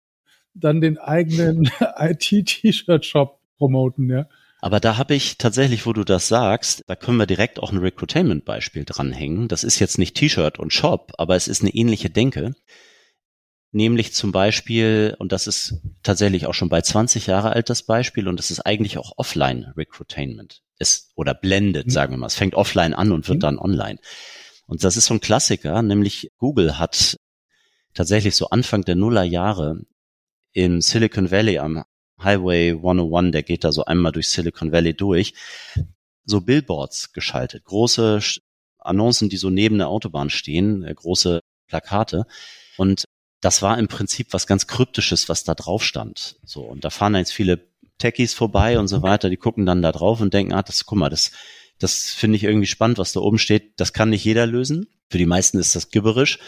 dann den eigenen IT-T-Shirt-Shop promoten, ja. Aber da habe ich tatsächlich, wo du das sagst, da können wir direkt auch ein Recruitainment-Beispiel dranhängen. Das ist jetzt nicht T-Shirt und Shop, aber es ist eine ähnliche Denke. Nämlich zum Beispiel, und das ist tatsächlich auch schon bei 20 Jahre alt das Beispiel, und das ist eigentlich auch Offline-Recruitainment. Es, oder blendet, mhm. sagen wir mal. Es fängt offline an und wird mhm. dann online. Und das ist so ein Klassiker, nämlich Google hat tatsächlich so Anfang der Nullerjahre im Silicon Valley am Highway 101, der geht da so einmal durch Silicon Valley durch, so Billboards geschaltet, große Annoncen, die so neben der Autobahn stehen, äh, große Plakate. Und das war im Prinzip was ganz Kryptisches, was da drauf stand. So, und da fahren jetzt viele Techies vorbei und so weiter, die gucken dann da drauf und denken, ah, das, guck mal, das, das finde ich irgendwie spannend, was da oben steht. Das kann nicht jeder lösen. Für die meisten ist das gibberisch,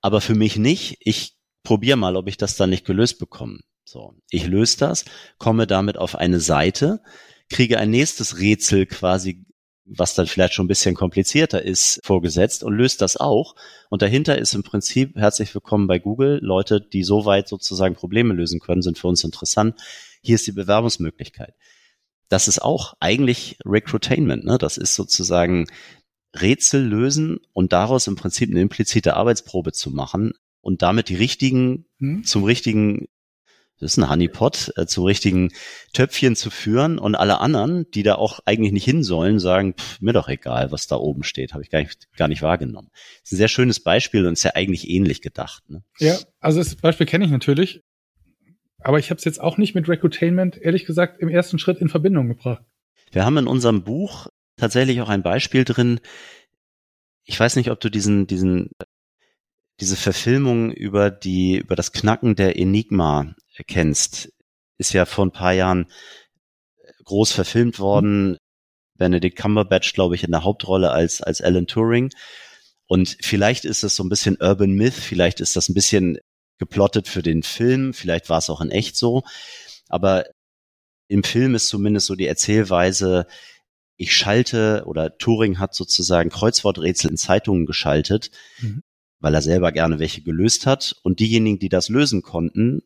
aber für mich nicht. Ich probiere mal, ob ich das dann nicht gelöst bekomme. So, ich löse das, komme damit auf eine Seite, kriege ein nächstes Rätsel quasi, was dann vielleicht schon ein bisschen komplizierter ist, vorgesetzt und löst das auch. Und dahinter ist im Prinzip herzlich willkommen bei Google. Leute, die soweit sozusagen Probleme lösen können, sind für uns interessant. Hier ist die Bewerbungsmöglichkeit. Das ist auch eigentlich Recruitainment. Ne? Das ist sozusagen Rätsel lösen und daraus im Prinzip eine implizite Arbeitsprobe zu machen und damit die richtigen hm. zum richtigen das ist ein Honeypot, äh, zum richtigen Töpfchen zu führen und alle anderen, die da auch eigentlich nicht hin sollen, sagen, pff, mir doch egal, was da oben steht, habe ich gar nicht, gar nicht wahrgenommen. Das ist ein sehr schönes Beispiel und ist ja eigentlich ähnlich gedacht. Ne? Ja, also das Beispiel kenne ich natürlich, aber ich habe es jetzt auch nicht mit Recruitainment, ehrlich gesagt, im ersten Schritt in Verbindung gebracht. Wir haben in unserem Buch tatsächlich auch ein Beispiel drin. Ich weiß nicht, ob du diesen, diesen diese Verfilmung über die, über das Knacken der Enigma kennst, ist ja vor ein paar Jahren groß verfilmt worden. Benedict Cumberbatch, glaube ich, in der Hauptrolle als, als Alan Turing. Und vielleicht ist es so ein bisschen Urban Myth, vielleicht ist das ein bisschen geplottet für den Film, vielleicht war es auch in echt so. Aber im Film ist zumindest so die Erzählweise, ich schalte oder Turing hat sozusagen Kreuzworträtsel in Zeitungen geschaltet, mhm. weil er selber gerne welche gelöst hat. Und diejenigen, die das lösen konnten,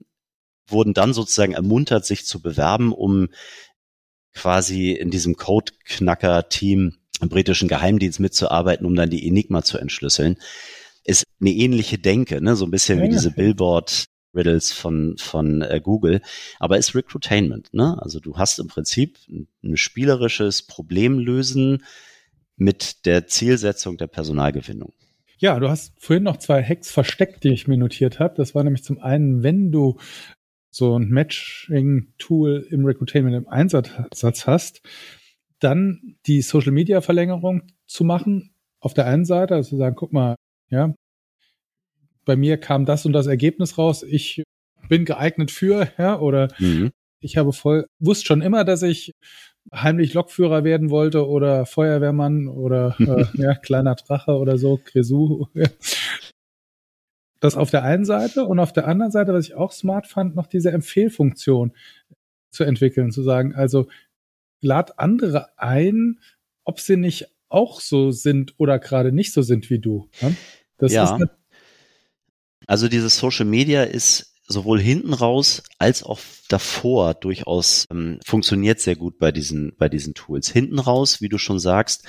wurden dann sozusagen ermuntert, sich zu bewerben, um quasi in diesem Code-Knacker-Team im britischen Geheimdienst mitzuarbeiten, um dann die Enigma zu entschlüsseln. Ist eine ähnliche Denke, ne? so ein bisschen ja, wie diese Billboard Riddles von, von äh, Google, aber ist Recruitainment. Ne? Also du hast im Prinzip ein spielerisches Problemlösen mit der Zielsetzung der Personalgewinnung. Ja, du hast vorhin noch zwei Hacks versteckt, die ich mir notiert habe. Das war nämlich zum einen, wenn du so ein Matching-Tool im Recruitainment im Einsatz hast, dann die Social-Media-Verlängerung zu machen. Auf der einen Seite, also zu sagen, guck mal, ja, bei mir kam das und das Ergebnis raus, ich bin geeignet für, ja, oder mhm. ich habe voll, wusste schon immer, dass ich heimlich Lokführer werden wollte oder Feuerwehrmann oder äh, ja, kleiner Drache oder so, Grisou. Das auf der einen Seite und auf der anderen Seite, was ich auch smart fand, noch diese Empfehlfunktion zu entwickeln, zu sagen, also lad andere ein, ob sie nicht auch so sind oder gerade nicht so sind wie du. Ne? Das ja. ist also dieses Social Media ist sowohl hinten raus als auch davor durchaus ähm, funktioniert sehr gut bei diesen, bei diesen Tools. Hinten raus, wie du schon sagst,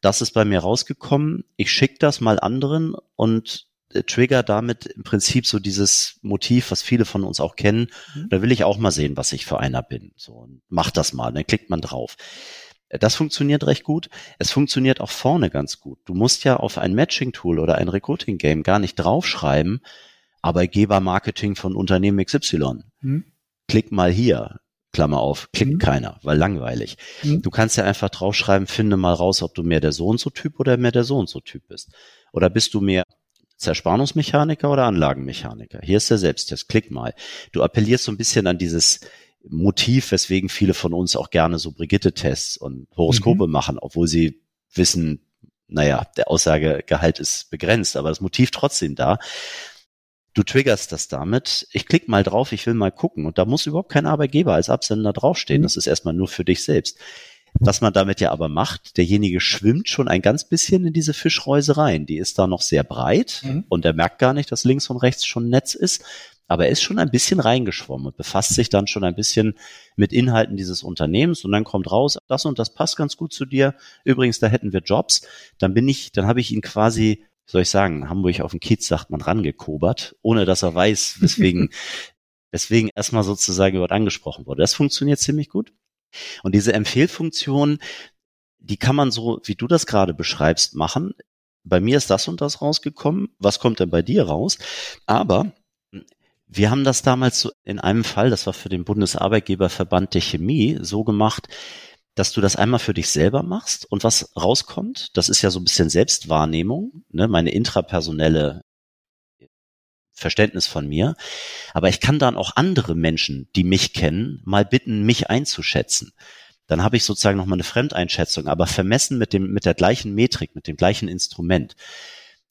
das ist bei mir rausgekommen. Ich schicke das mal anderen und trigger damit im Prinzip so dieses Motiv, was viele von uns auch kennen. Mhm. Da will ich auch mal sehen, was ich für einer bin. So, mach das mal, dann klickt man drauf. Das funktioniert recht gut. Es funktioniert auch vorne ganz gut. Du musst ja auf ein Matching-Tool oder ein Recruiting-Game gar nicht draufschreiben, Arbeitgeber-Marketing von Unternehmen XY. Hm. Klick mal hier. Klammer auf, klickt hm. keiner, weil langweilig. Hm. Du kannst ja einfach draufschreiben, finde mal raus, ob du mehr der so und so Typ oder mehr der so und so Typ bist. Oder bist du mehr Zerspannungsmechaniker oder Anlagenmechaniker? Hier ist der Selbsttest, klick mal. Du appellierst so ein bisschen an dieses Motiv, weswegen viele von uns auch gerne so Brigitte-Tests und Horoskope mhm. machen, obwohl sie wissen, naja, der Aussagegehalt ist begrenzt, aber das Motiv trotzdem da. Du triggerst das damit. Ich klicke mal drauf, ich will mal gucken. Und da muss überhaupt kein Arbeitgeber als Absender draufstehen. Mhm. Das ist erstmal nur für dich selbst. Was man damit ja aber macht, derjenige schwimmt schon ein ganz bisschen in diese Fischreuse rein. Die ist da noch sehr breit mhm. und er merkt gar nicht, dass links und rechts schon ein Netz ist aber er ist schon ein bisschen reingeschwommen und befasst sich dann schon ein bisschen mit Inhalten dieses Unternehmens und dann kommt raus, das und das passt ganz gut zu dir. Übrigens, da hätten wir Jobs. Dann bin ich, dann habe ich ihn quasi, soll ich sagen, Hamburg auf dem Kiez sagt man rangekobert, ohne dass er weiß, weswegen, weswegen erstmal sozusagen überhaupt angesprochen wurde. Das funktioniert ziemlich gut. Und diese Empfehlfunktion, die kann man so, wie du das gerade beschreibst, machen. Bei mir ist das und das rausgekommen. Was kommt denn bei dir raus? Aber wir haben das damals so in einem Fall, das war für den Bundesarbeitgeberverband der Chemie, so gemacht, dass du das einmal für dich selber machst und was rauskommt, das ist ja so ein bisschen Selbstwahrnehmung, ne, meine intrapersonelle Verständnis von mir. Aber ich kann dann auch andere Menschen, die mich kennen, mal bitten, mich einzuschätzen. Dann habe ich sozusagen nochmal eine Fremdeinschätzung, aber vermessen mit dem, mit der gleichen Metrik, mit dem gleichen Instrument.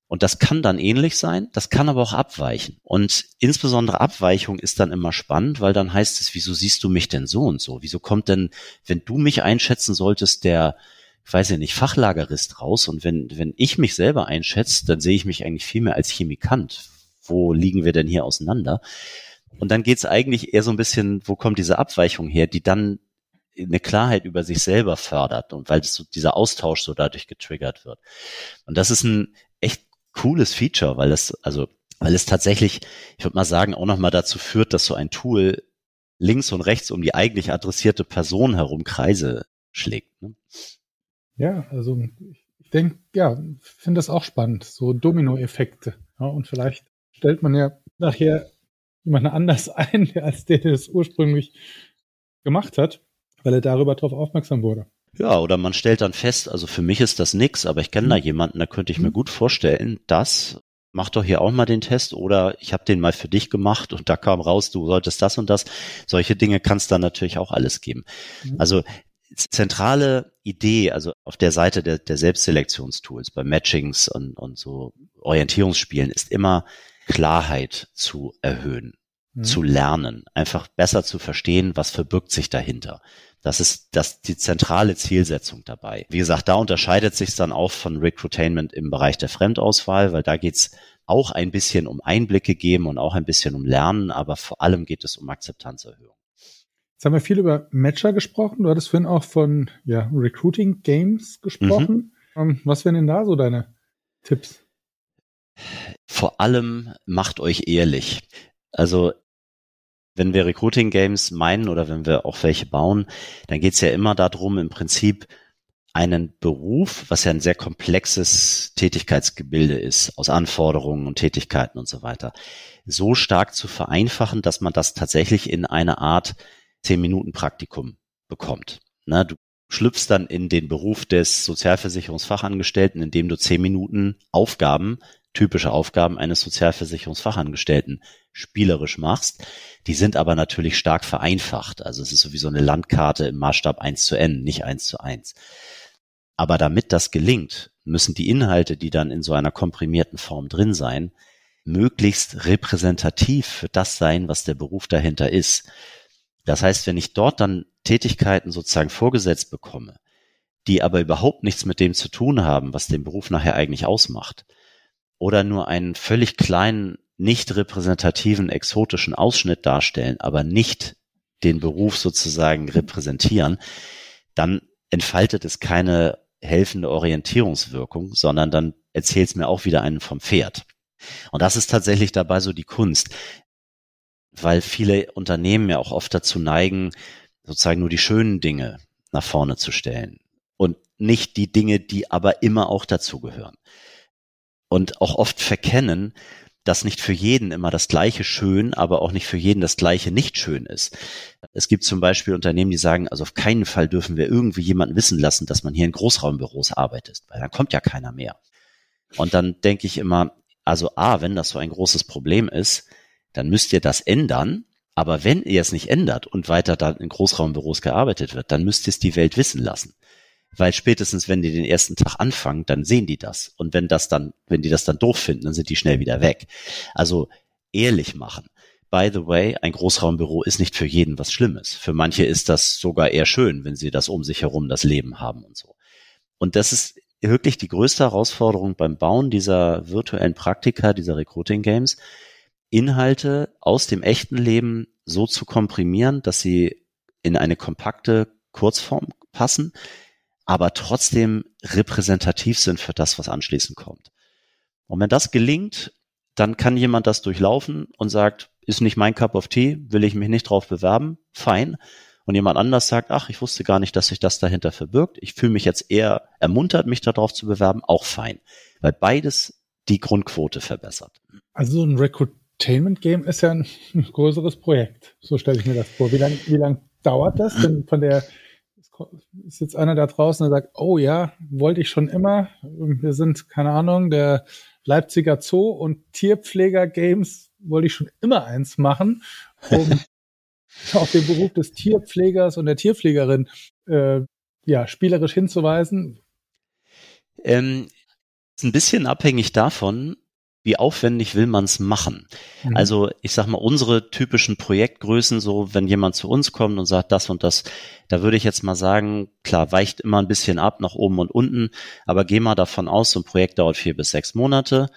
Und das kann dann ähnlich sein, das kann aber auch abweichen. Und insbesondere Abweichung ist dann immer spannend, weil dann heißt es, wieso siehst du mich denn so und so? Wieso kommt denn, wenn du mich einschätzen solltest, der, ich weiß ja nicht, Fachlagerist raus und wenn, wenn ich mich selber einschätze, dann sehe ich mich eigentlich viel mehr als Chemikant. Wo liegen wir denn hier auseinander? Und dann geht es eigentlich eher so ein bisschen, wo kommt diese Abweichung her, die dann eine Klarheit über sich selber fördert und weil so dieser Austausch so dadurch getriggert wird. Und das ist ein echt cooles Feature, weil es, also, weil es tatsächlich, ich würde mal sagen, auch nochmal dazu führt, dass so ein Tool links und rechts um die eigentlich adressierte Person herum Kreise schlägt. Ne? Ja, also ich denke, ja, finde das auch spannend, so Dominoeffekte. Ja, und vielleicht stellt man ja nachher jemanden anders ein, als der, der das ursprünglich gemacht hat, weil er darüber darauf aufmerksam wurde. Ja, oder man stellt dann fest, also für mich ist das nix, aber ich kenne mhm. da jemanden, da könnte ich mir mhm. gut vorstellen, dass mach doch hier auch mal den Test oder ich habe den mal für dich gemacht und da kam raus, du solltest das und das. Solche Dinge kann es dann natürlich auch alles geben. Mhm. Also zentrale Idee, also auf der Seite der, der Selbstselektionstools, bei Matchings und, und so Orientierungsspielen, ist immer Klarheit zu erhöhen. mhm. zu lernen, einfach besser zu verstehen, was verbirgt sich dahinter. Das ist das die zentrale Zielsetzung dabei. Wie gesagt, da unterscheidet sich dann auch von Recruitainment im Bereich der Fremdauswahl, weil da geht's auch ein bisschen um Einblicke geben und auch ein bisschen um Lernen, aber vor allem geht es um Akzeptanzerhöhung. Jetzt haben wir viel über Matcher gesprochen. Du hattest vorhin auch von ja, Recruiting Games gesprochen. Mhm. Was wären denn da so deine Tipps? Vor allem macht euch ehrlich. Also wenn wir Recruiting Games meinen oder wenn wir auch welche bauen, dann geht es ja immer darum, im Prinzip einen Beruf, was ja ein sehr komplexes Tätigkeitsgebilde ist, aus Anforderungen und Tätigkeiten und so weiter, so stark zu vereinfachen, dass man das tatsächlich in eine Art zehn Minuten Praktikum bekommt. Na, du schlüpfst dann in den Beruf des Sozialversicherungsfachangestellten, indem du zehn Minuten Aufgaben, typische Aufgaben eines Sozialversicherungsfachangestellten spielerisch machst. Die sind aber natürlich stark vereinfacht. Also es ist sowieso eine Landkarte im Maßstab 1 zu n, nicht 1 zu 1. Aber damit das gelingt, müssen die Inhalte, die dann in so einer komprimierten Form drin sein, möglichst repräsentativ für das sein, was der Beruf dahinter ist. Das heißt, wenn ich dort dann Tätigkeiten sozusagen vorgesetzt bekomme, die aber überhaupt nichts mit dem zu tun haben, was den Beruf nachher eigentlich ausmacht, oder nur einen völlig kleinen, nicht repräsentativen, exotischen Ausschnitt darstellen, aber nicht den Beruf sozusagen repräsentieren, dann entfaltet es keine helfende Orientierungswirkung, sondern dann erzählt es mir auch wieder einen vom Pferd. Und das ist tatsächlich dabei so die Kunst weil viele Unternehmen ja auch oft dazu neigen, sozusagen nur die schönen Dinge nach vorne zu stellen und nicht die Dinge, die aber immer auch dazugehören. Und auch oft verkennen, dass nicht für jeden immer das gleiche schön, aber auch nicht für jeden das gleiche nicht schön ist. Es gibt zum Beispiel Unternehmen, die sagen, also auf keinen Fall dürfen wir irgendwie jemanden wissen lassen, dass man hier in Großraumbüros arbeitet, weil dann kommt ja keiner mehr. Und dann denke ich immer, also A, wenn das so ein großes Problem ist, dann müsst ihr das ändern. Aber wenn ihr es nicht ändert und weiter dann in Großraumbüros gearbeitet wird, dann müsst ihr es die Welt wissen lassen. Weil spätestens, wenn die den ersten Tag anfangen, dann sehen die das. Und wenn das dann, wenn die das dann doof finden, dann sind die schnell wieder weg. Also ehrlich machen. By the way, ein Großraumbüro ist nicht für jeden was Schlimmes. Für manche ist das sogar eher schön, wenn sie das um sich herum das Leben haben und so. Und das ist wirklich die größte Herausforderung beim Bauen dieser virtuellen Praktika, dieser Recruiting Games, Inhalte aus dem echten Leben so zu komprimieren, dass sie in eine kompakte Kurzform passen, aber trotzdem repräsentativ sind für das, was anschließend kommt. Und wenn das gelingt, dann kann jemand das durchlaufen und sagt, ist nicht mein Cup of Tea, will ich mich nicht drauf bewerben, fein. Und jemand anders sagt, ach, ich wusste gar nicht, dass sich das dahinter verbirgt. Ich fühle mich jetzt eher ermuntert, mich darauf zu bewerben, auch fein. Weil beides die Grundquote verbessert. Also so ein Recruit Entertainment Game ist ja ein, größeres Projekt. So stelle ich mir das vor. Wie lange wie lang dauert das? Denn von der ist jetzt einer da draußen, der sagt, oh ja, wollte ich schon immer. Wir sind, keine Ahnung, der Leipziger Zoo und Tierpfleger Games wollte ich schon immer eins machen, um auf den Beruf des Tierpflegers und der Tierpflegerin äh, ja, spielerisch hinzuweisen. Ähm, ist ein bisschen abhängig davon, wie aufwendig will man es machen? Mhm. Also ich sag mal, unsere typischen Projektgrößen, so wenn jemand zu uns kommt und sagt das und das, da würde ich jetzt mal sagen, klar, weicht immer ein bisschen ab nach oben und unten, aber geh mal davon aus, so ein Projekt dauert vier bis sechs Monate.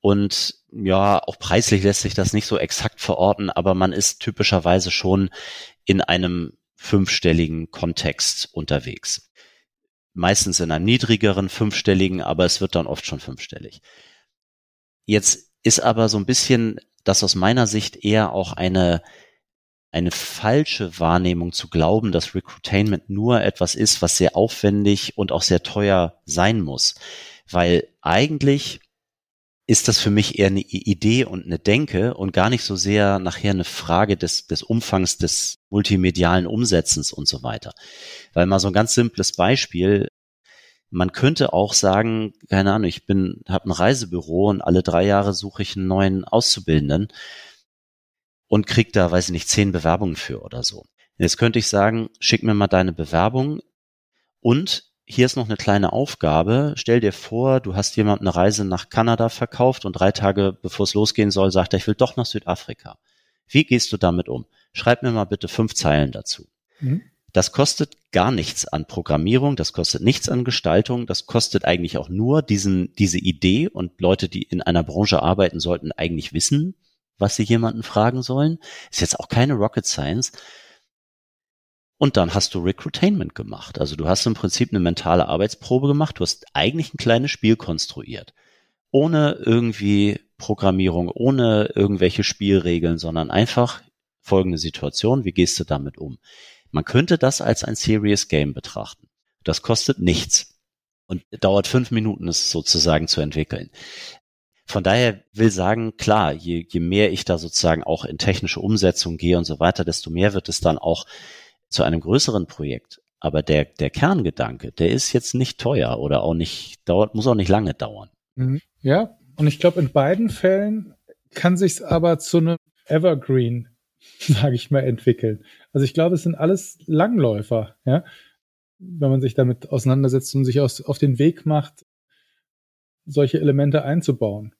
Und ja, auch preislich lässt sich das nicht so exakt verorten, aber man ist typischerweise schon in einem fünfstelligen Kontext unterwegs. Meistens in einem niedrigeren fünfstelligen, aber es wird dann oft schon fünfstellig. Jetzt ist aber so ein bisschen das aus meiner Sicht eher auch eine, eine falsche Wahrnehmung zu glauben, dass Recruitainment nur etwas ist, was sehr aufwendig und auch sehr teuer sein muss. Weil eigentlich ist das für mich eher eine Idee und eine Denke und gar nicht so sehr nachher eine Frage des, des Umfangs des multimedialen Umsetzens und so weiter. Weil mal so ein ganz simples Beispiel, man könnte auch sagen, keine Ahnung, ich bin, habe ein Reisebüro und alle drei Jahre suche ich einen neuen Auszubildenden und krieg da, weiß ich nicht, zehn Bewerbungen für oder so. Jetzt könnte ich sagen, schick mir mal deine Bewerbung und hier ist noch eine kleine Aufgabe. Stell dir vor, du hast jemand eine Reise nach Kanada verkauft und drei Tage bevor es losgehen soll, sagt er, ich will doch nach Südafrika. Wie gehst du damit um? Schreib mir mal bitte fünf Zeilen dazu. Mhm. Das kostet gar nichts an Programmierung, das kostet nichts an Gestaltung, das kostet eigentlich auch nur diesen, diese Idee und Leute, die in einer Branche arbeiten, sollten eigentlich wissen, was sie jemanden fragen sollen. Ist jetzt auch keine Rocket Science. Und dann hast du Recruitainment gemacht. Also du hast im Prinzip eine mentale Arbeitsprobe gemacht. Du hast eigentlich ein kleines Spiel konstruiert. Ohne irgendwie Programmierung, ohne irgendwelche Spielregeln, sondern einfach folgende Situation. Wie gehst du damit um? Man könnte das als ein Serious Game betrachten. Das kostet nichts und dauert fünf Minuten, es sozusagen zu entwickeln. Von daher will sagen, klar, je, je mehr ich da sozusagen auch in technische Umsetzung gehe und so weiter, desto mehr wird es dann auch zu einem größeren Projekt. Aber der, der Kerngedanke, der ist jetzt nicht teuer oder auch nicht, dauert, muss auch nicht lange dauern. Mhm. Ja, und ich glaube, in beiden Fällen kann sich aber zu einem Evergreen sage ich mal, entwickeln. Also ich glaube, es sind alles Langläufer, ja, wenn man sich damit auseinandersetzt und sich aus, auf den Weg macht, solche Elemente einzubauen.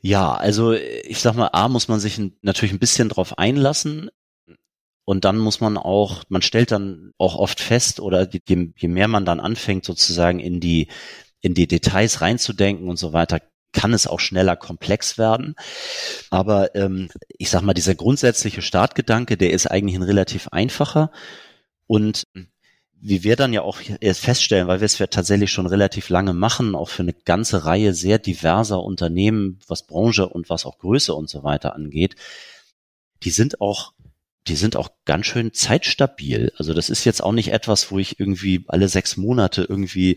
Ja, also ich sag mal, A muss man sich natürlich ein bisschen drauf einlassen. Und dann muss man auch, man stellt dann auch oft fest, oder je, je mehr man dann anfängt, sozusagen in die, in die Details reinzudenken und so weiter, kann es auch schneller komplex werden. Aber ähm, ich sag mal, dieser grundsätzliche Startgedanke, der ist eigentlich ein relativ einfacher. Und wie wir dann ja auch feststellen, weil wir es ja tatsächlich schon relativ lange machen, auch für eine ganze Reihe sehr diverser Unternehmen, was Branche und was auch Größe und so weiter angeht, die sind auch die sind auch ganz schön zeitstabil. Also das ist jetzt auch nicht etwas, wo ich irgendwie alle sechs Monate irgendwie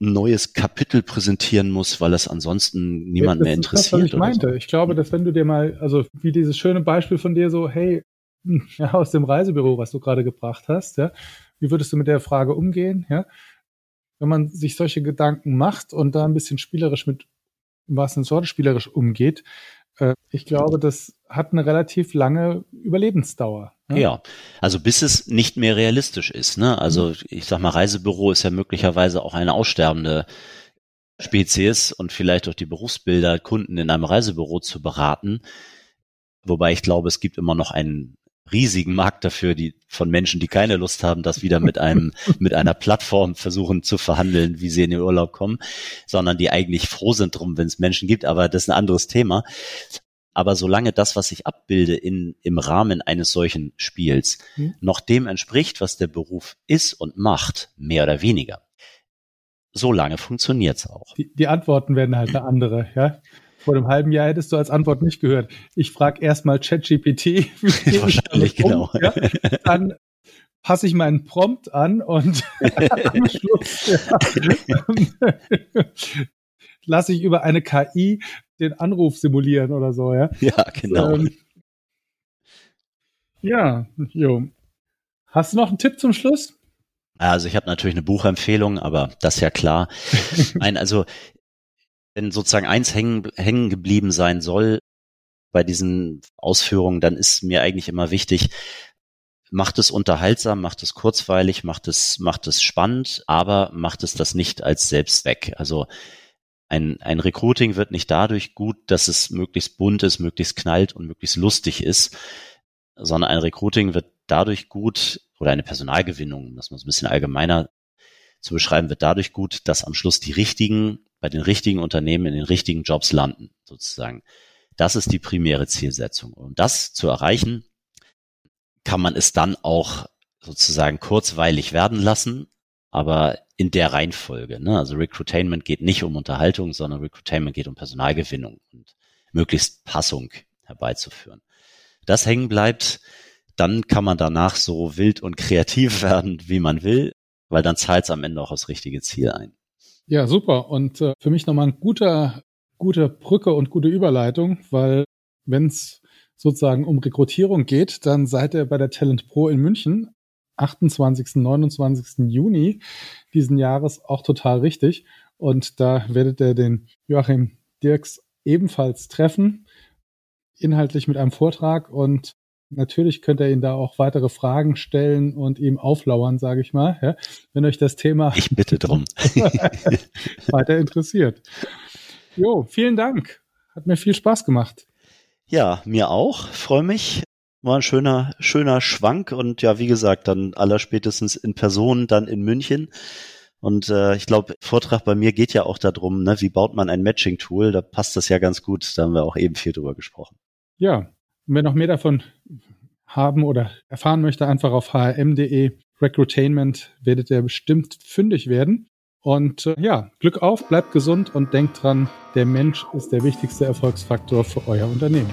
ein neues Kapitel präsentieren muss, weil es ansonsten niemand mehr interessiert. Das, was ich meinte. So. Ich glaube, dass wenn du dir mal, also wie dieses schöne Beispiel von dir so, hey, ja, aus dem Reisebüro, was du gerade gebracht hast, ja, wie würdest du mit der Frage umgehen, ja? Wenn man sich solche Gedanken macht und da ein bisschen spielerisch mit, im wahrsten Sinne spielerisch umgeht, äh, ich glaube, das hat eine relativ lange Überlebensdauer. Ne? Ja, also bis es nicht mehr realistisch ist. Ne? Also mhm. ich sag mal, Reisebüro ist ja möglicherweise auch eine aussterbende Spezies und vielleicht auch die Berufsbilder, Kunden in einem Reisebüro zu beraten. Wobei ich glaube, es gibt immer noch einen riesigen Markt dafür, die von Menschen, die keine Lust haben, das wieder mit einem, mit einer Plattform versuchen zu verhandeln, wie sie in den Urlaub kommen, sondern die eigentlich froh sind drum, wenn es Menschen gibt, aber das ist ein anderes Thema. Aber solange das, was ich abbilde in, im Rahmen eines solchen Spiels, mhm. noch dem entspricht, was der Beruf ist und macht, mehr oder weniger, solange funktioniert's auch. Die, die Antworten werden halt eine andere, ja. Vor einem halben Jahr hättest du als Antwort nicht gehört. Ich frage erstmal ChatGPT. Wahrscheinlich, genau. Ja? Dann passe ich meinen Prompt an und am Schluss ja, lasse ich über eine KI den Anruf simulieren oder so, ja. Ja, genau. Ähm, ja, jo. Hast du noch einen Tipp zum Schluss? Also ich habe natürlich eine Buchempfehlung, aber das ist ja klar. Nein, also wenn sozusagen eins hängen, hängen geblieben sein soll bei diesen Ausführungen, dann ist mir eigentlich immer wichtig, macht es unterhaltsam, macht es kurzweilig, macht es, macht es spannend, aber macht es das nicht als Selbstzweck. Also ein, ein Recruiting wird nicht dadurch gut, dass es möglichst bunt ist, möglichst knallt und möglichst lustig ist, sondern ein Recruiting wird dadurch gut oder eine Personalgewinnung, das man so ein bisschen allgemeiner zu beschreiben, wird dadurch gut, dass am Schluss die richtigen bei den richtigen Unternehmen in den richtigen Jobs landen, sozusagen. Das ist die primäre Zielsetzung. Um das zu erreichen, kann man es dann auch sozusagen kurzweilig werden lassen, aber in der Reihenfolge. Ne? Also Recruitainment geht nicht um Unterhaltung, sondern Recruitainment geht um Personalgewinnung und möglichst Passung herbeizuführen. Das hängen bleibt, dann kann man danach so wild und kreativ werden, wie man will, weil dann zahlt es am Ende auch aufs richtige Ziel ein. Ja, super. Und äh, für mich nochmal ein guter, gute Brücke und gute Überleitung, weil wenn es sozusagen um Rekrutierung geht, dann seid ihr bei der Talent Pro in München 28. 29. Juni diesen Jahres auch total richtig. Und da werdet ihr den Joachim Dirks ebenfalls treffen, inhaltlich mit einem Vortrag. Und natürlich könnt ihr ihn da auch weitere Fragen stellen und ihm auflauern, sage ich mal, ja, wenn euch das Thema ich bitte drum weiter interessiert. Jo, vielen Dank. Hat mir viel Spaß gemacht. Ja, mir auch. Freue mich. War ein schöner, schöner Schwank und ja, wie gesagt, dann allerspätestens in Person, dann in München. Und äh, ich glaube, Vortrag bei mir geht ja auch darum, ne, wie baut man ein Matching-Tool? Da passt das ja ganz gut. Da haben wir auch eben viel drüber gesprochen. Ja, und wer noch mehr davon haben oder erfahren möchte, einfach auf hrm.de Recruitainment werdet ihr bestimmt fündig werden. Und äh, ja, Glück auf, bleibt gesund und denkt dran, der Mensch ist der wichtigste Erfolgsfaktor für euer Unternehmen.